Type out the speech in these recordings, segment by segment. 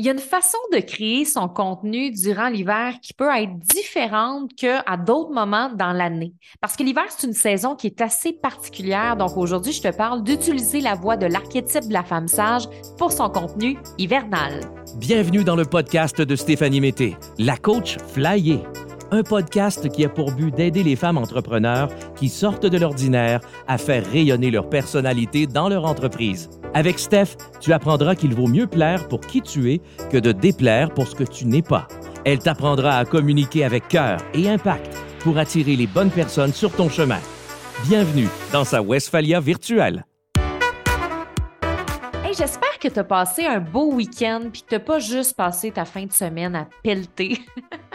Il y a une façon de créer son contenu durant l'hiver qui peut être différente qu'à d'autres moments dans l'année. Parce que l'hiver, c'est une saison qui est assez particulière. Donc aujourd'hui, je te parle d'utiliser la voix de l'archétype de la femme sage pour son contenu hivernal. Bienvenue dans le podcast de Stéphanie Mété, la coach flyée un podcast qui a pour but d'aider les femmes entrepreneurs qui sortent de l'ordinaire à faire rayonner leur personnalité dans leur entreprise. Avec Steph, tu apprendras qu'il vaut mieux plaire pour qui tu es que de déplaire pour ce que tu n'es pas. Elle t'apprendra à communiquer avec cœur et impact pour attirer les bonnes personnes sur ton chemin. Bienvenue dans sa Westphalia virtuelle. J'espère que tu as passé un beau week-end puis que tu pas juste passé ta fin de semaine à pelleter.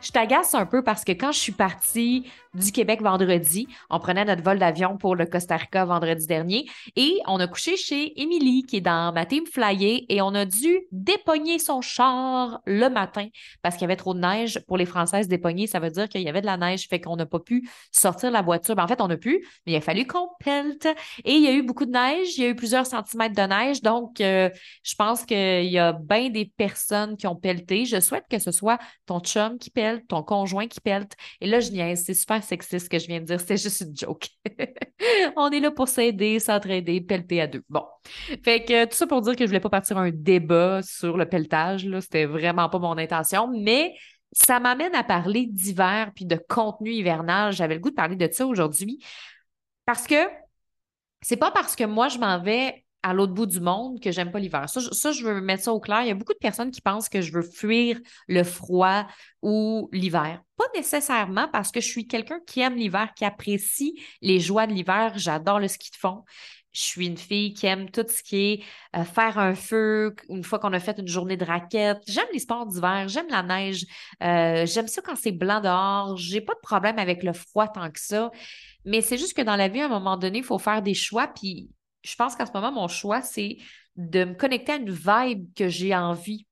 je t'agace un peu parce que quand je suis partie du Québec vendredi, on prenait notre vol d'avion pour le Costa Rica vendredi dernier et on a couché chez Émilie qui est dans ma team flyer et on a dû dépogner son char le matin parce qu'il y avait trop de neige. Pour les Françaises, dépogner, ça veut dire qu'il y avait de la neige, fait qu'on n'a pas pu sortir la voiture. Ben, en fait, on a pu, mais il a fallu qu'on pelte et il y a eu beaucoup de neige, il y a eu plusieurs centimètres de neige, donc euh, je pense qu'il y a bien des personnes qui ont pelleté. Je souhaite que ce soit ton chum qui pelte, ton conjoint qui pelte. Et là, je niaise, c'est super sexiste que je viens de dire, c'est juste une joke. On est là pour s'aider, s'entraider, pelleter à deux. Bon. Fait que tout ça pour dire que je voulais pas partir un débat sur le pelletage, là. C'était vraiment pas mon intention, mais ça m'amène à parler d'hiver puis de contenu hivernal. J'avais le goût de parler de ça aujourd'hui parce que c'est pas parce que moi je m'en vais à l'autre bout du monde que j'aime pas l'hiver. Ça, ça, je veux mettre ça au clair. Il y a beaucoup de personnes qui pensent que je veux fuir le froid ou l'hiver. Pas nécessairement parce que je suis quelqu'un qui aime l'hiver, qui apprécie les joies de l'hiver. J'adore le ski de fond. Je suis une fille qui aime tout ce qui est euh, faire un feu une fois qu'on a fait une journée de raquette. J'aime les sports d'hiver, j'aime la neige, euh, j'aime ça quand c'est blanc dehors. J'ai pas de problème avec le froid tant que ça. Mais c'est juste que dans la vie, à un moment donné, il faut faire des choix. Puis je pense qu'en ce moment, mon choix, c'est de me connecter à une vibe que j'ai envie.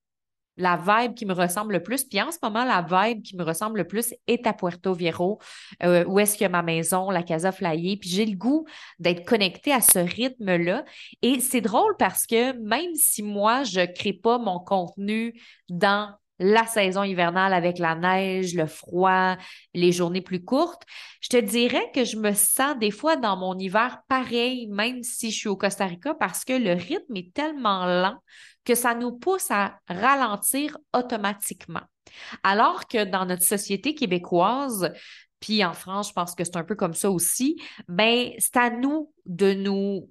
La vibe qui me ressemble le plus. Puis en ce moment, la vibe qui me ressemble le plus est à Puerto Viejo, euh, où est-ce qu'il y a ma maison, la Casa Flyer. Puis j'ai le goût d'être connectée à ce rythme-là. Et c'est drôle parce que même si moi, je ne crée pas mon contenu dans la saison hivernale avec la neige, le froid, les journées plus courtes, je te dirais que je me sens des fois dans mon hiver pareil, même si je suis au Costa Rica, parce que le rythme est tellement lent que ça nous pousse à ralentir automatiquement. Alors que dans notre société québécoise, puis en France, je pense que c'est un peu comme ça aussi, ben c'est à nous de nous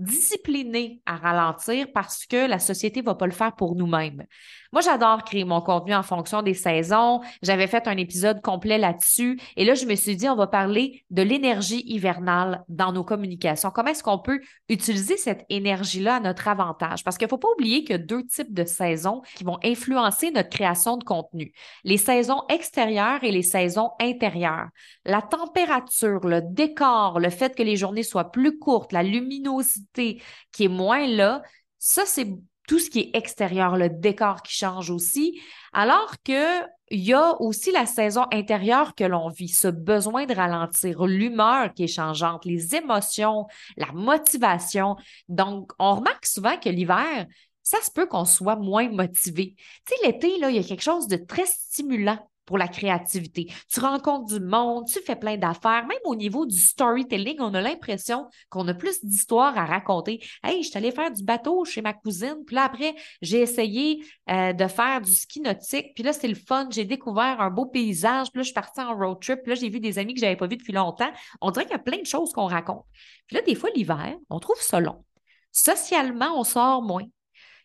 discipliner à ralentir parce que la société ne va pas le faire pour nous-mêmes. Moi, j'adore créer mon contenu en fonction des saisons. J'avais fait un épisode complet là-dessus. Et là, je me suis dit, on va parler de l'énergie hivernale dans nos communications. Comment est-ce qu'on peut utiliser cette énergie-là à notre avantage? Parce qu'il ne faut pas oublier qu'il y a deux types de saisons qui vont influencer notre création de contenu. Les saisons extérieures et les saisons intérieures. La température, le décor, le fait que les journées soient plus courtes, la luminosité qui est moins là, ça, c'est tout ce qui est extérieur, le décor qui change aussi, alors qu'il y a aussi la saison intérieure que l'on vit, ce besoin de ralentir, l'humeur qui est changeante, les émotions, la motivation. Donc, on remarque souvent que l'hiver, ça se peut qu'on soit moins motivé. Tu sais, l'été, il y a quelque chose de très stimulant pour la créativité. Tu rencontres du monde, tu fais plein d'affaires. Même au niveau du storytelling, on a l'impression qu'on a plus d'histoires à raconter. Hey, je suis allée faire du bateau chez ma cousine, puis là, après, j'ai essayé euh, de faire du ski nautique, puis là, c'est le fun. J'ai découvert un beau paysage, puis là, je suis partie en road trip, puis là, j'ai vu des amis que je n'avais pas vus depuis longtemps. On dirait qu'il y a plein de choses qu'on raconte. Puis là, des fois, l'hiver, on trouve ça long. Socialement, on sort moins.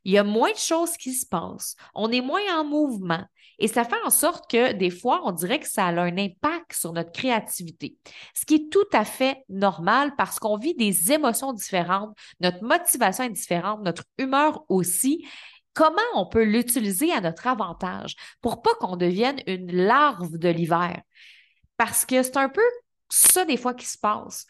Il y a moins de choses qui se passent. On est moins en mouvement. Et ça fait en sorte que des fois, on dirait que ça a un impact sur notre créativité, ce qui est tout à fait normal parce qu'on vit des émotions différentes, notre motivation est différente, notre humeur aussi. Comment on peut l'utiliser à notre avantage pour pas qu'on devienne une larve de l'hiver? Parce que c'est un peu ça des fois qui se passe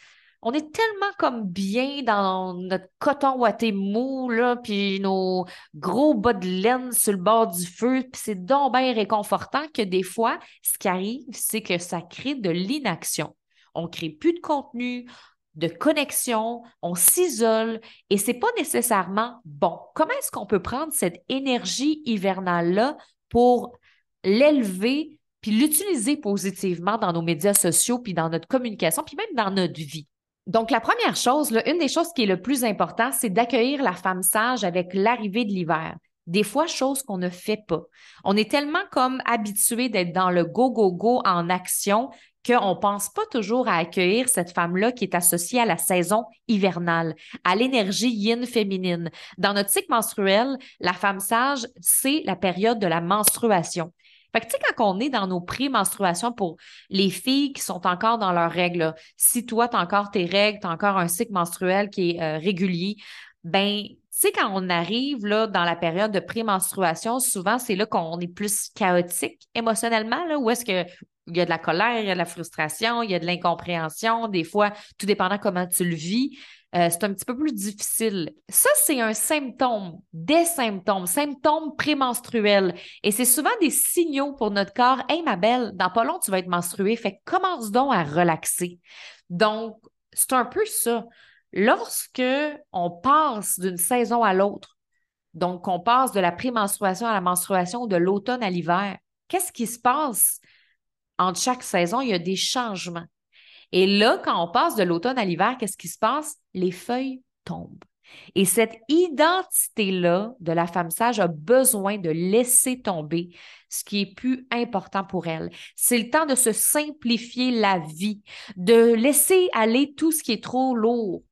on est tellement comme bien dans notre coton ouaté mou, là, puis nos gros bas de laine sur le bord du feu, puis c'est donc bien réconfortant que des fois, ce qui arrive, c'est que ça crée de l'inaction. On crée plus de contenu, de connexion, on s'isole et c'est pas nécessairement bon. Comment est-ce qu'on peut prendre cette énergie hivernale-là pour l'élever puis l'utiliser positivement dans nos médias sociaux, puis dans notre communication, puis même dans notre vie? Donc, la première chose, une des choses qui est le plus important, c'est d'accueillir la femme sage avec l'arrivée de l'hiver. Des fois, chose qu'on ne fait pas. On est tellement comme habitué d'être dans le go, go, go en action qu'on ne pense pas toujours à accueillir cette femme-là qui est associée à la saison hivernale, à l'énergie yin féminine. Dans notre cycle menstruel, la femme sage, c'est la période de la menstruation. Fait que, tu sais, quand on est dans nos pré-menstruations pour les filles qui sont encore dans leurs règles, si toi, tu as encore tes règles, tu as encore un cycle menstruel qui est euh, régulier, ben, tu sais, quand on arrive là, dans la période de pré-menstruation, souvent, c'est là qu'on est plus chaotique émotionnellement, là, où est-ce que il y a de la colère, il y a de la frustration, il y a de l'incompréhension, des fois, tout dépendant comment tu le vis. Euh, c'est un petit peu plus difficile. Ça, c'est un symptôme, des symptômes, symptômes prémenstruels. Et c'est souvent des signaux pour notre corps. Hey, ma belle, dans pas long, tu vas être menstruée. Fait commence donc à relaxer. Donc, c'est un peu ça. Lorsque on passe d'une saison à l'autre, donc on passe de la prémenstruation à la menstruation, de l'automne à l'hiver, qu'est-ce qui se passe entre chaque saison? Il y a des changements. Et là, quand on passe de l'automne à l'hiver, qu'est-ce qui se passe? Les feuilles tombent. Et cette identité-là de la femme sage a besoin de laisser tomber ce qui est plus important pour elle. C'est le temps de se simplifier la vie, de laisser aller tout ce qui est trop lourd,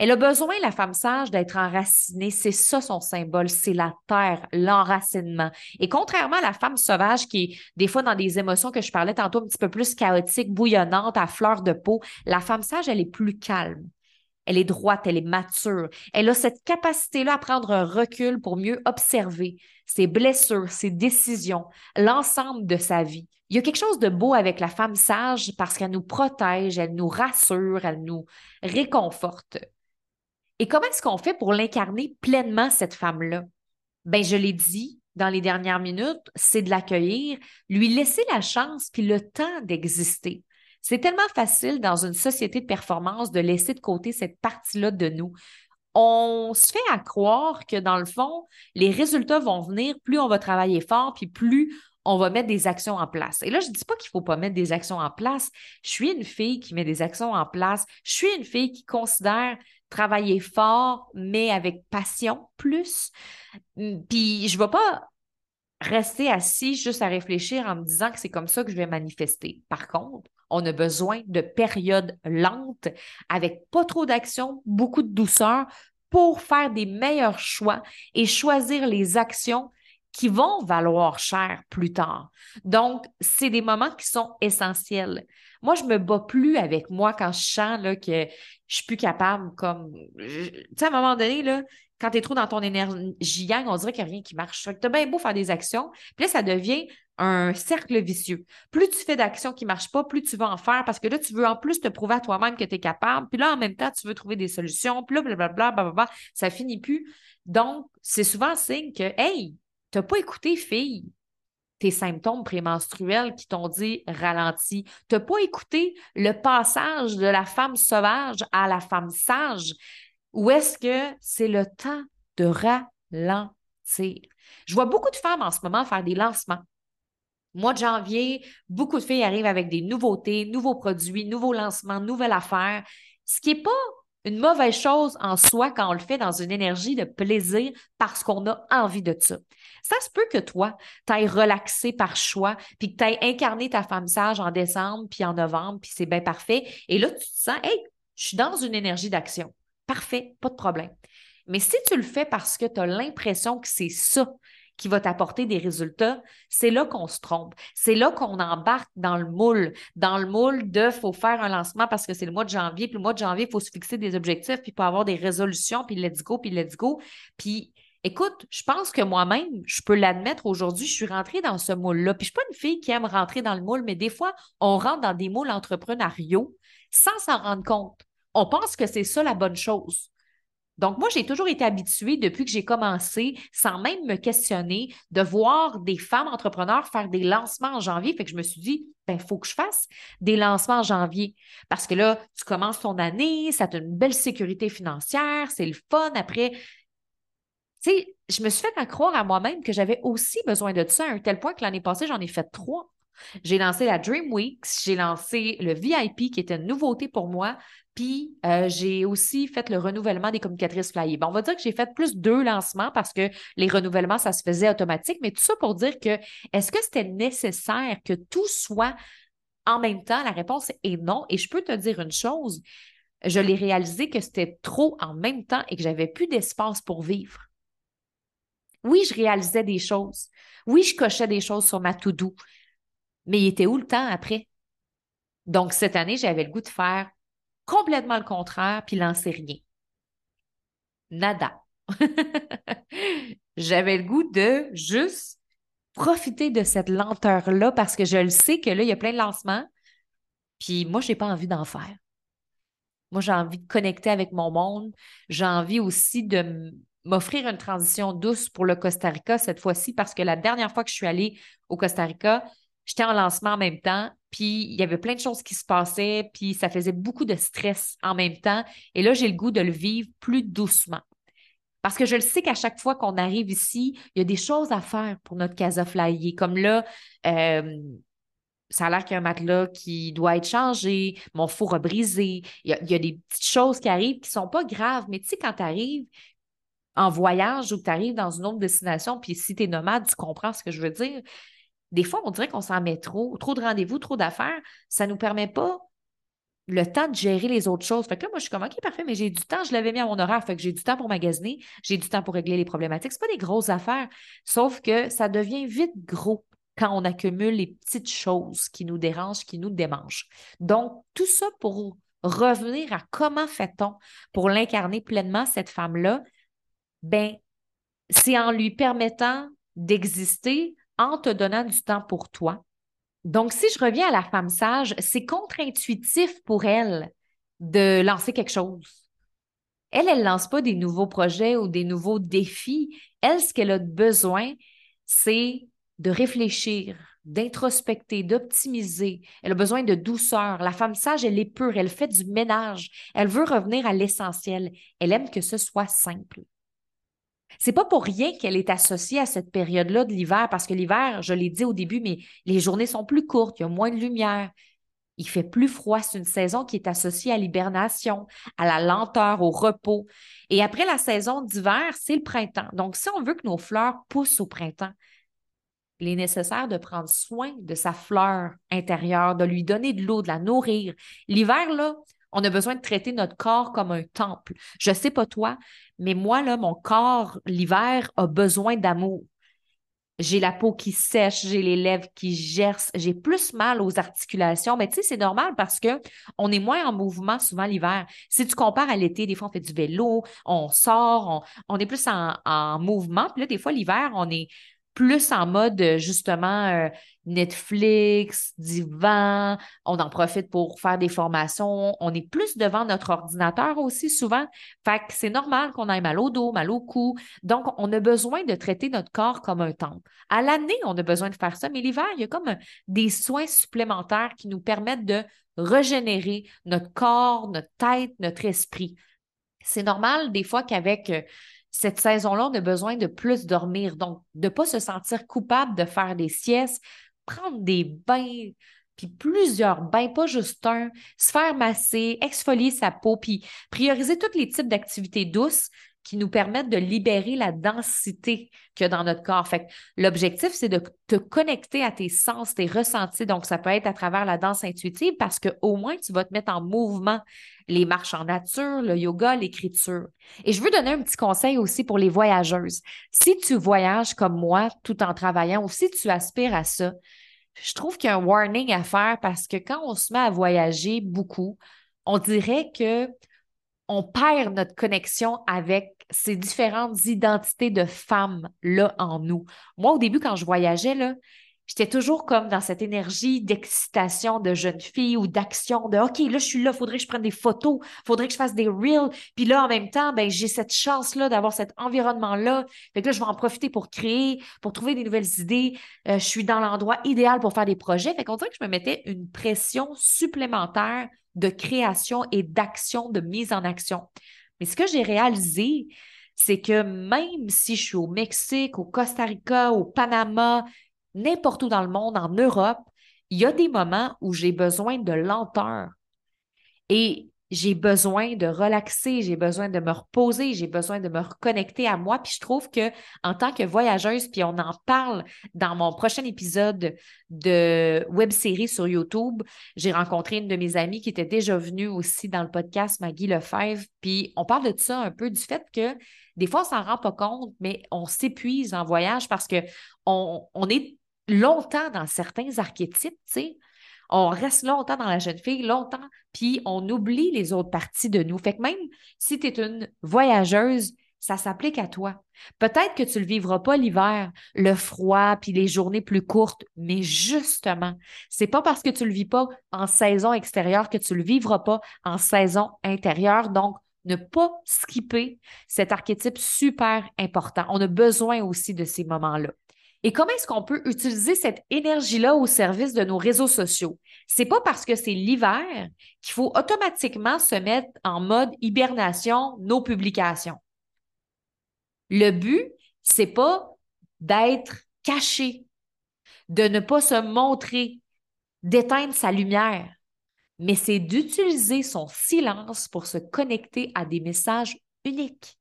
elle a besoin, la femme sage, d'être enracinée. C'est ça son symbole, c'est la terre, l'enracinement. Et contrairement à la femme sauvage qui est des fois dans des émotions que je parlais tantôt un petit peu plus chaotiques, bouillonnantes, à fleur de peau, la femme sage, elle est plus calme. Elle est droite, elle est mature. Elle a cette capacité-là à prendre un recul pour mieux observer ses blessures, ses décisions, l'ensemble de sa vie. Il y a quelque chose de beau avec la femme sage parce qu'elle nous protège, elle nous rassure, elle nous réconforte. Et comment est-ce qu'on fait pour l'incarner pleinement, cette femme-là? Ben, je l'ai dit dans les dernières minutes, c'est de l'accueillir, lui laisser la chance puis le temps d'exister. C'est tellement facile dans une société de performance de laisser de côté cette partie-là de nous. On se fait à croire que dans le fond, les résultats vont venir, plus on va travailler fort, puis plus on va mettre des actions en place. Et là, je ne dis pas qu'il ne faut pas mettre des actions en place. Je suis une fille qui met des actions en place. Je suis une fille qui considère travailler fort, mais avec passion plus. Hum, puis je ne vais pas rester assis juste à réfléchir en me disant que c'est comme ça que je vais manifester. Par contre, on a besoin de périodes lentes avec pas trop d'action, beaucoup de douceur pour faire des meilleurs choix et choisir les actions qui vont valoir cher plus tard. Donc, c'est des moments qui sont essentiels. Moi, je me bats plus avec moi quand je sens là, que je suis plus capable, comme, tu sais, à un moment donné, quand tu es trop dans ton énergie yang, on dirait qu'il n'y a rien qui marche. Tu as bien beau faire des actions, puis là, ça devient un cercle vicieux. Plus tu fais d'actions qui ne marchent pas, plus tu vas en faire parce que là, tu veux en plus te prouver à toi-même que tu es capable. Puis là, en même temps, tu veux trouver des solutions. Puis là, blablabla, blablabla, ça finit plus. Donc, c'est souvent un signe que, hey, tu n'as pas écouté, fille, tes symptômes prémenstruels qui t'ont dit ralenti. Tu n'as pas écouté le passage de la femme sauvage à la femme sage? Ou est-ce que c'est le temps de ralentir? Je vois beaucoup de femmes en ce moment faire des lancements. Mois de janvier, beaucoup de filles arrivent avec des nouveautés, nouveaux produits, nouveaux lancements, nouvelles affaires, ce qui n'est pas une mauvaise chose en soi quand on le fait dans une énergie de plaisir parce qu'on a envie de ça. Ça se peut que toi, tu ailles relaxé par choix, puis que tu ailles incarné ta femme sage en décembre, puis en novembre, puis c'est bien parfait. Et là, tu te sens, hey, je suis dans une énergie d'action. Parfait, pas de problème. Mais si tu le fais parce que tu as l'impression que c'est ça qui va t'apporter des résultats, c'est là qu'on se trompe. C'est là qu'on embarque dans le moule, dans le moule de faut faire un lancement parce que c'est le mois de janvier, puis le mois de janvier, il faut se fixer des objectifs, puis il avoir des résolutions, puis let's go, puis let's go. Puis écoute, je pense que moi-même, je peux l'admettre aujourd'hui, je suis rentrée dans ce moule-là. Puis je ne suis pas une fille qui aime rentrer dans le moule, mais des fois, on rentre dans des moules entrepreneuriaux sans s'en rendre compte. On pense que c'est ça la bonne chose. Donc, moi, j'ai toujours été habituée depuis que j'ai commencé, sans même me questionner, de voir des femmes entrepreneurs faire des lancements en janvier. Fait que je me suis dit, ben, il faut que je fasse des lancements en janvier. Parce que là, tu commences ton année, ça te une belle sécurité financière, c'est le fun. Après, tu sais, je me suis fait à croire à moi-même que j'avais aussi besoin de ça à un tel point que l'année passée, j'en ai fait trois. J'ai lancé la Dream Weeks, j'ai lancé le VIP qui était une nouveauté pour moi, puis euh, j'ai aussi fait le renouvellement des communicatrices flyées. on va dire que j'ai fait plus deux lancements parce que les renouvellements, ça se faisait automatique, mais tout ça pour dire que est-ce que c'était nécessaire que tout soit en même temps? La réponse est non. Et je peux te dire une chose, je l'ai réalisé que c'était trop en même temps et que j'avais plus d'espace pour vivre. Oui, je réalisais des choses. Oui, je cochais des choses sur ma to-do. Mais il était où le temps après? Donc, cette année, j'avais le goût de faire complètement le contraire puis lancer rien. Nada. j'avais le goût de juste profiter de cette lenteur-là parce que je le sais que là, il y a plein de lancements. Puis moi, je n'ai pas envie d'en faire. Moi, j'ai envie de connecter avec mon monde. J'ai envie aussi de m'offrir une transition douce pour le Costa Rica cette fois-ci parce que la dernière fois que je suis allée au Costa Rica, j'étais en lancement en même temps, puis il y avait plein de choses qui se passaient, puis ça faisait beaucoup de stress en même temps. Et là, j'ai le goût de le vivre plus doucement. Parce que je le sais qu'à chaque fois qu'on arrive ici, il y a des choses à faire pour notre casa flyer. Comme là, euh, ça a l'air qu'il y a un matelas qui doit être changé, mon four a brisé. Il y a, il y a des petites choses qui arrivent qui ne sont pas graves, mais tu sais, quand tu arrives, en voyage ou que tu arrives dans une autre destination, puis si tu es nomade, tu comprends ce que je veux dire. Des fois, on dirait qu'on s'en met trop, trop de rendez-vous, trop d'affaires. Ça ne nous permet pas le temps de gérer les autres choses. Fait que là, moi, je suis comme, OK, parfait, mais j'ai du temps, je l'avais mis à mon horaire. Fait que j'ai du temps pour magasiner, j'ai du temps pour régler les problématiques. Ce pas des grosses affaires, sauf que ça devient vite gros quand on accumule les petites choses qui nous dérangent, qui nous démangent. Donc, tout ça pour revenir à comment fait-on pour l'incarner pleinement, cette femme-là, ben, c'est en lui permettant d'exister en te donnant du temps pour toi. Donc, si je reviens à la femme sage, c'est contre-intuitif pour elle de lancer quelque chose. Elle, elle ne lance pas des nouveaux projets ou des nouveaux défis. Elle, ce qu'elle a besoin, c'est de réfléchir, d'introspecter, d'optimiser. Elle a besoin de douceur. La femme sage, elle est pure, elle fait du ménage. Elle veut revenir à l'essentiel. Elle aime que ce soit simple. C'est pas pour rien qu'elle est associée à cette période-là de l'hiver, parce que l'hiver, je l'ai dit au début, mais les journées sont plus courtes, il y a moins de lumière. Il fait plus froid. C'est une saison qui est associée à l'hibernation, à la lenteur, au repos. Et après la saison d'hiver, c'est le printemps. Donc, si on veut que nos fleurs poussent au printemps, il est nécessaire de prendre soin de sa fleur intérieure, de lui donner de l'eau, de la nourrir. L'hiver, là, on a besoin de traiter notre corps comme un temple. Je ne sais pas toi, mais moi, là, mon corps, l'hiver, a besoin d'amour. J'ai la peau qui sèche, j'ai les lèvres qui gercent, j'ai plus mal aux articulations. Mais tu sais, c'est normal parce que on est moins en mouvement souvent l'hiver. Si tu compares à l'été, des fois, on fait du vélo, on sort, on, est plus en, en mouvement. Puis là, des fois, l'hiver, on est plus en mode justement euh, Netflix, divan, on en profite pour faire des formations, on est plus devant notre ordinateur aussi souvent. Fait que c'est normal qu'on ait mal au dos, mal au cou. Donc, on a besoin de traiter notre corps comme un temple. À l'année, on a besoin de faire ça, mais l'hiver, il y a comme des soins supplémentaires qui nous permettent de régénérer notre corps, notre tête, notre esprit. C'est normal des fois qu'avec euh, cette saison-là, on a besoin de plus dormir. Donc, de ne pas se sentir coupable de faire des siestes, prendre des bains, puis plusieurs bains, pas juste un, se faire masser, exfolier sa peau, puis prioriser tous les types d'activités douces qui nous permettent de libérer la densité qu'il y a dans notre corps. Fait l'objectif, c'est de te connecter à tes sens, tes ressentis. Donc, ça peut être à travers la danse intuitive parce qu'au moins, tu vas te mettre en mouvement les marches en nature, le yoga, l'écriture. Et je veux donner un petit conseil aussi pour les voyageuses. Si tu voyages comme moi tout en travaillant ou si tu aspires à ça, je trouve qu'il y a un warning à faire parce que quand on se met à voyager beaucoup, on dirait que on perd notre connexion avec ces différentes identités de femmes là en nous. Moi, au début, quand je voyageais, là, J'étais toujours comme dans cette énergie d'excitation de jeune fille ou d'action, de OK, là, je suis là, faudrait que je prenne des photos, faudrait que je fasse des reels. Puis là, en même temps, ben, j'ai cette chance-là d'avoir cet environnement-là. Fait que là, je vais en profiter pour créer, pour trouver des nouvelles idées. Euh, je suis dans l'endroit idéal pour faire des projets. Fait qu'on dirait que je me mettais une pression supplémentaire de création et d'action, de mise en action. Mais ce que j'ai réalisé, c'est que même si je suis au Mexique, au Costa Rica, au Panama, n'importe où dans le monde, en Europe, il y a des moments où j'ai besoin de lenteur. Et j'ai besoin de relaxer, j'ai besoin de me reposer, j'ai besoin de me reconnecter à moi. Puis je trouve que en tant que voyageuse, puis on en parle dans mon prochain épisode de web série sur YouTube, j'ai rencontré une de mes amies qui était déjà venue aussi dans le podcast, Maggie Lefebvre. Puis on parle de ça un peu du fait que des fois, on s'en rend pas compte, mais on s'épuise en voyage parce que on, est longtemps dans certains archétypes, tu sais. On reste longtemps dans la jeune fille, longtemps, puis on oublie les autres parties de nous. Fait que même si tu es une voyageuse, ça s'applique à toi. Peut-être que tu ne le vivras pas l'hiver, le froid, puis les journées plus courtes, mais justement, c'est pas parce que tu le vis pas en saison extérieure que tu le vivras pas en saison intérieure. Donc, ne pas skipper cet archétype super important. On a besoin aussi de ces moments-là. Et comment est-ce qu'on peut utiliser cette énergie-là au service de nos réseaux sociaux? C'est pas parce que c'est l'hiver qu'il faut automatiquement se mettre en mode hibernation nos publications. Le but, c'est pas d'être caché, de ne pas se montrer, d'éteindre sa lumière, mais c'est d'utiliser son silence pour se connecter à des messages uniques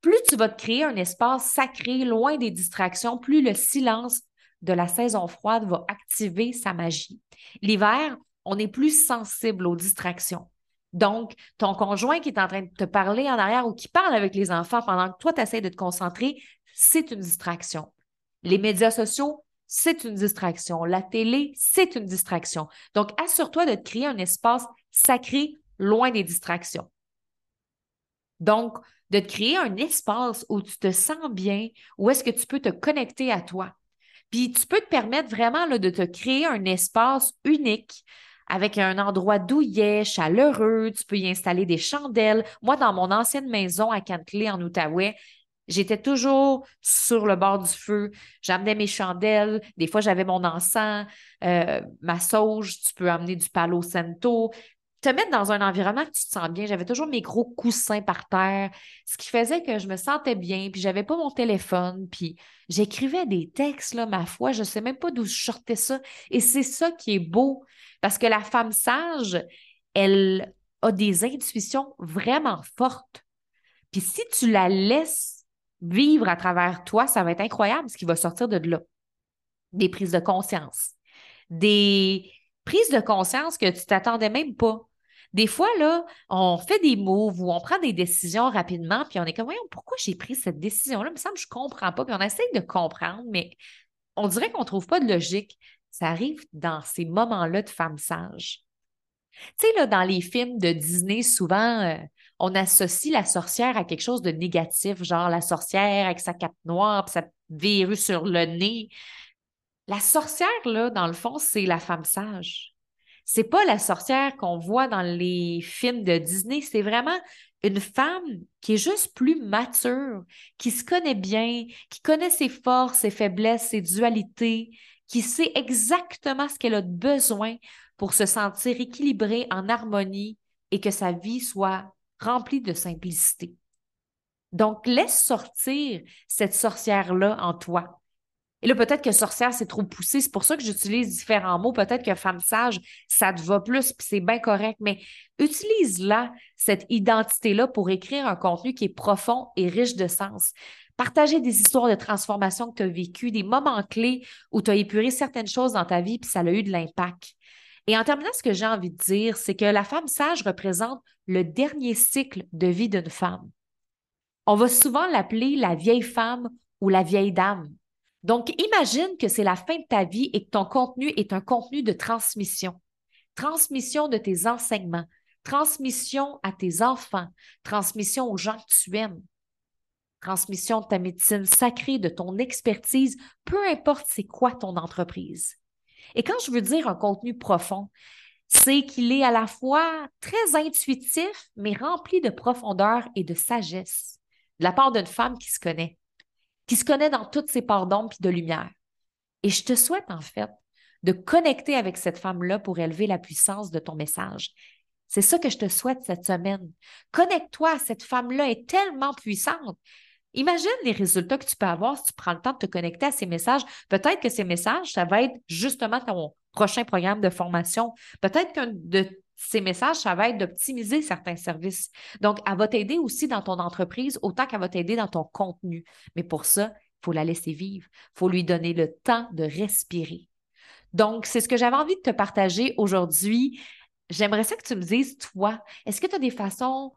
plus tu vas te créer un espace sacré, loin des distractions, plus le silence de la saison froide va activer sa magie. L'hiver, on est plus sensible aux distractions. Donc, ton conjoint qui est en train de te parler en arrière ou qui parle avec les enfants pendant que toi, tu essaies de te concentrer, c'est une distraction. Les médias sociaux, c'est une distraction. La télé, c'est une distraction. Donc, assure-toi de te créer un espace sacré loin des distractions. Donc, de te créer un espace où tu te sens bien, où est-ce que tu peux te connecter à toi. Puis tu peux te permettre vraiment de te créer un espace unique avec un endroit douillet, chaleureux, tu peux y installer des chandelles. Moi, dans mon ancienne maison à Cantley, en Outaouais, J'étais toujours sur le bord du feu. J'amenais mes chandelles. Des fois, j'avais mon encens, euh, ma sauge. Tu peux amener du palo santo te mettre dans un environnement que tu te sens bien. J'avais toujours mes gros coussins par terre, ce qui faisait que je me sentais bien, puis j'avais pas mon téléphone, puis j'écrivais des textes, là, ma foi, je sais même pas d'où je sortais ça. Et c'est ça qui est beau, parce que la femme sage, elle a des intuitions vraiment fortes. Puis si tu la laisses vivre à travers toi, ça va être incroyable ce qui va sortir de là. Des prises de conscience, des prises de conscience que tu t'attendais même pas. Des fois, on fait des moves ou on prend des décisions rapidement, puis on est comme, voyons, pourquoi j'ai pris cette décision-là? Il me semble que je ne comprends pas. Puis on essaie de comprendre, mais on dirait qu'on ne trouve pas de logique. Ça arrive dans ces moments-là de femmes sages. Tu sais, là, dans les films de Disney, souvent, euh, on associe la sorcière à quelque chose de négatif, genre la sorcière avec sa cape noire, puis sa verrue sur le nez. La sorcière, là, dans le fond, c'est la femme sage. C'est pas la sorcière qu'on voit dans les films de Disney, c'est vraiment une femme qui est juste plus mature, qui se connaît bien, qui connaît ses forces, ses faiblesses, ses dualités, qui sait exactement ce qu'elle a besoin pour se sentir équilibrée, en harmonie et que sa vie soit remplie de simplicité. Donc, laisse sortir cette sorcière-là en toi. Et là, peut-être que sorcière, c'est trop poussé. C'est pour ça que j'utilise différents mots. Peut-être que femme sage, ça te va plus, puis c'est bien correct. Mais utilise-la, cette identité-là, pour écrire un contenu qui est profond et riche de sens. Partager des histoires de transformation que tu as vécues, des moments clés où tu as épuré certaines choses dans ta vie, puis ça a eu de l'impact. Et en terminant, ce que j'ai envie de dire, c'est que la femme sage représente le dernier cycle de vie d'une femme. On va souvent l'appeler la vieille femme ou la vieille dame. Donc, imagine que c'est la fin de ta vie et que ton contenu est un contenu de transmission. Transmission de tes enseignements, transmission à tes enfants, transmission aux gens que tu aimes. transmission de ta médecine sacrée, de ton expertise, peu importe c'est quoi ton entreprise. Et quand je veux dire un contenu profond, c'est qu'il est à la fois très intuitif, mais rempli de profondeur et de sagesse, de la part d'une femme qui se connaît, qui se connaît dans toutes ses parts d'ombre et de lumière. Et je te souhaite en fait de connecter avec cette femme-là pour élever la puissance de ton message. C'est ça que je te souhaite cette semaine. Connecte-toi, cette femme-là est tellement puissante. Imagine les résultats que tu peux avoir si tu prends le temps de te connecter à ces messages. Peut-être que ces messages, ça va être justement ton prochain programme de formation. Peut-être qu'un de ces messages, ça va être d'optimiser certains services. Donc, elle va t'aider aussi dans ton entreprise autant qu'elle va t'aider dans ton contenu. Mais pour ça, il faut la laisser vivre. Il faut lui donner le temps de respirer. Donc, c'est ce que j'avais envie de te partager aujourd'hui. J'aimerais ça que tu me dises, toi, est-ce que tu as des façons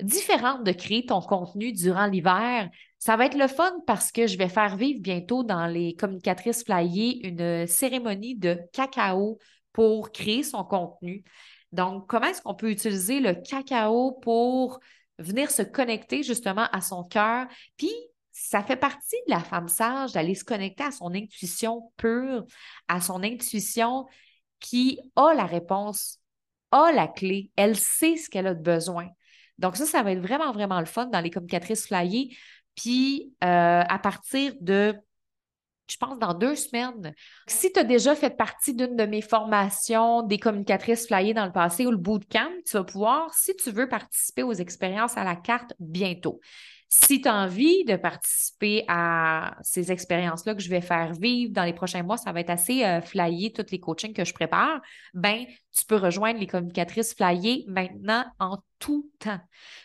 différentes de créer ton contenu durant l'hiver? Ça va être le fun parce que je vais faire vivre bientôt dans les communicatrices flyées une cérémonie de cacao pour créer son contenu. Donc, comment est-ce qu'on peut utiliser le cacao pour venir se connecter justement à son cœur, puis ça fait partie de la femme sage d'aller se connecter à son intuition pure, à son intuition qui a la réponse, a la clé, elle sait ce qu'elle a de besoin. Donc ça, ça va être vraiment, vraiment le fun dans les communicatrices flyées. Puis euh, à partir de, je pense, dans deux semaines, si tu as déjà fait partie d'une de mes formations des communicatrices flyées dans le passé ou le bootcamp, tu vas pouvoir, si tu veux participer aux expériences à la carte bientôt. Si tu as envie de participer à ces expériences-là que je vais faire vivre dans les prochains mois, ça va être assez euh, flyé, tous les coachings que je prépare, ben, tu peux rejoindre les communicatrices flyées maintenant en tout temps.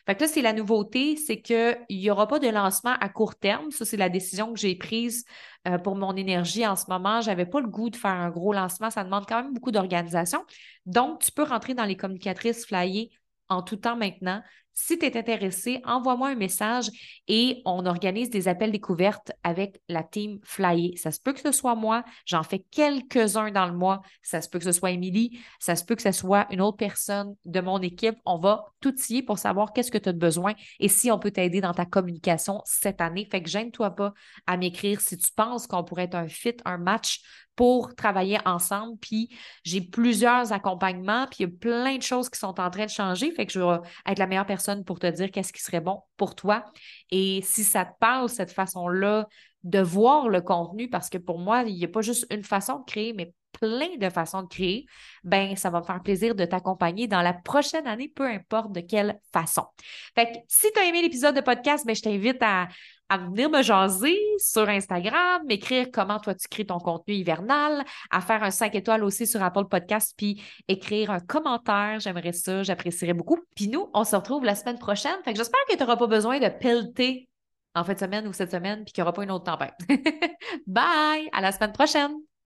Fait que là, c'est la nouveauté, c'est qu'il n'y aura pas de lancement à court terme. Ça, c'est la décision que j'ai prise euh, pour mon énergie en ce moment. Je n'avais pas le goût de faire un gros lancement. Ça demande quand même beaucoup d'organisation. Donc, tu peux rentrer dans les communicatrices flyées en tout temps maintenant. Si tu es intéressé, envoie-moi un message et on organise des appels découvertes avec la team Flyer. Ça se peut que ce soit moi, j'en fais quelques-uns dans le mois. Ça se peut que ce soit Émilie, ça se peut que ce soit une autre personne de mon équipe. On va tout y pour savoir qu'est-ce que tu as besoin et si on peut t'aider dans ta communication cette année. Fait que gêne-toi pas à m'écrire si tu penses qu'on pourrait être un fit, un match pour travailler ensemble. Puis j'ai plusieurs accompagnements, puis il y a plein de choses qui sont en train de changer. Fait que je vais être la meilleure pour te dire qu'est-ce qui serait bon pour toi. Et si ça te parle, cette façon-là de voir le contenu, parce que pour moi, il n'y a pas juste une façon de créer, mais plein de façons de créer, ben ça va me faire plaisir de t'accompagner dans la prochaine année, peu importe de quelle façon. Fait que si tu as aimé l'épisode de podcast, ben, je t'invite à, à venir me jaser sur Instagram, m'écrire comment toi tu crées ton contenu hivernal, à faire un 5 étoiles aussi sur Apple Podcast, puis écrire un commentaire. J'aimerais ça, j'apprécierais beaucoup. Puis nous, on se retrouve la semaine prochaine. Fait que j'espère que tu n'auras pas besoin de pelleter en fin de semaine ou cette semaine, puis qu'il n'y aura pas une autre tempête. Bye! À la semaine prochaine!